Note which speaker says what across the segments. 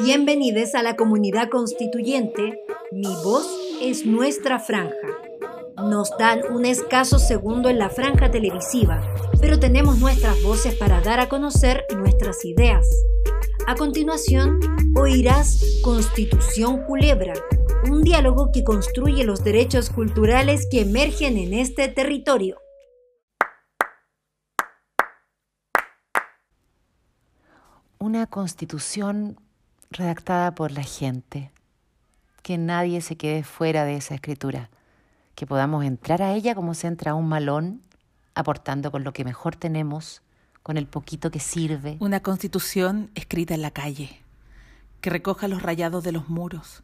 Speaker 1: Bienvenidos a la comunidad constituyente. Mi voz es nuestra franja. Nos dan un escaso segundo en la franja televisiva, pero tenemos nuestras voces para dar a conocer nuestras ideas. A continuación, oirás Constitución Culebra, un diálogo que construye los derechos culturales que emergen en este territorio.
Speaker 2: Una constitución redactada por la gente, que nadie se quede fuera de esa escritura, que podamos entrar a ella como se entra a un malón, aportando con lo que mejor tenemos, con el poquito que sirve.
Speaker 3: Una constitución escrita en la calle, que recoja los rayados de los muros,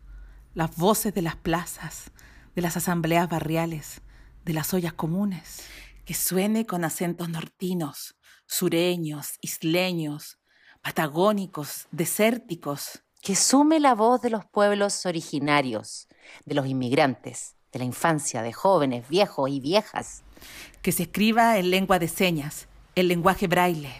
Speaker 3: las voces de las plazas, de las asambleas barriales, de las ollas comunes, que suene con acentos nortinos, sureños, isleños, patagónicos, desérticos.
Speaker 2: Que sume la voz de los pueblos originarios, de los inmigrantes, de la infancia, de jóvenes, viejos y viejas.
Speaker 3: Que se escriba en lengua de señas, el lenguaje braille.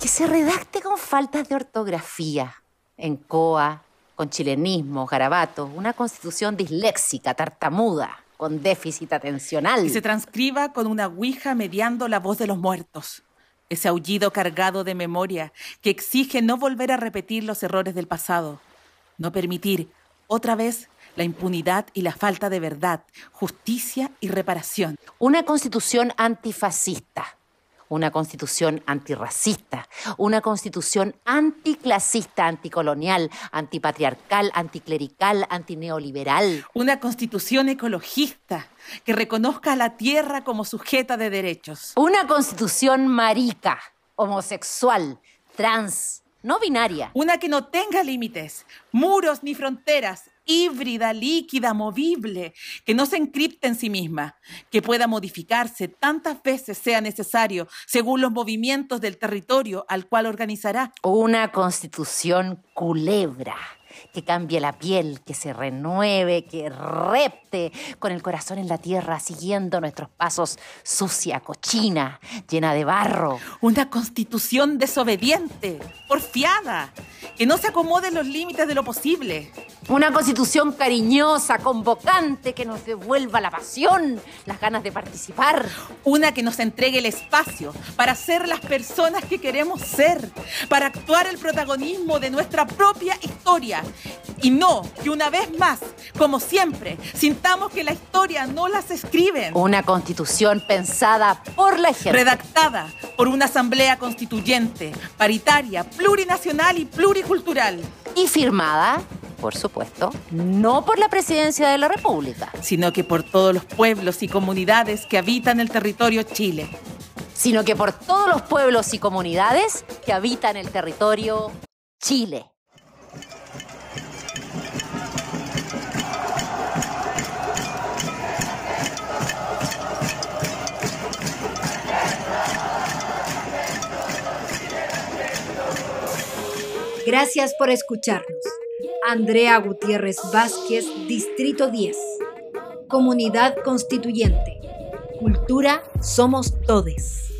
Speaker 2: Que se redacte con faltas de ortografía, en coa, con chilenismo, garabato, una constitución disléxica, tartamuda, con déficit atencional.
Speaker 3: Que se transcriba con una ouija mediando la voz de los muertos. Ese aullido cargado de memoria que exige no volver a repetir los errores del pasado, no permitir otra vez la impunidad y la falta de verdad, justicia y reparación.
Speaker 2: Una constitución antifascista, una constitución antirracista, una constitución anticlasista, anticolonial, antipatriarcal, anticlerical, antineoliberal.
Speaker 3: Una constitución ecologista que reconozca a la tierra como sujeta de derechos.
Speaker 2: Una constitución marica, homosexual, trans, no binaria.
Speaker 3: Una que no tenga límites, muros ni fronteras, híbrida, líquida, movible, que no se encripte en sí misma, que pueda modificarse tantas veces sea necesario según los movimientos del territorio al cual organizará.
Speaker 2: Una constitución culebra que cambie la piel, que se renueve, que repte con el corazón en la tierra, siguiendo nuestros pasos sucia, cochina, llena de barro.
Speaker 3: Una constitución desobediente, porfiada, que no se acomode en los límites de lo posible.
Speaker 2: Una constitución cariñosa, convocante, que nos devuelva la pasión, las ganas de participar.
Speaker 3: Una que nos entregue el espacio para ser las personas que queremos ser, para actuar el protagonismo de nuestra propia historia. Y no que una vez más, como siempre, sintamos que la historia no las escriben.
Speaker 2: Una constitución pensada por la gente.
Speaker 3: Redactada por una asamblea constituyente, paritaria, plurinacional y pluricultural.
Speaker 2: Y firmada por supuesto, no por la presidencia de la República,
Speaker 3: sino que por todos los pueblos y comunidades que habitan el territorio Chile.
Speaker 2: Sino que por todos los pueblos y comunidades que habitan el territorio Chile.
Speaker 1: Gracias por escucharnos. Andrea Gutiérrez Vázquez, Distrito 10. Comunidad Constituyente. Cultura somos todes.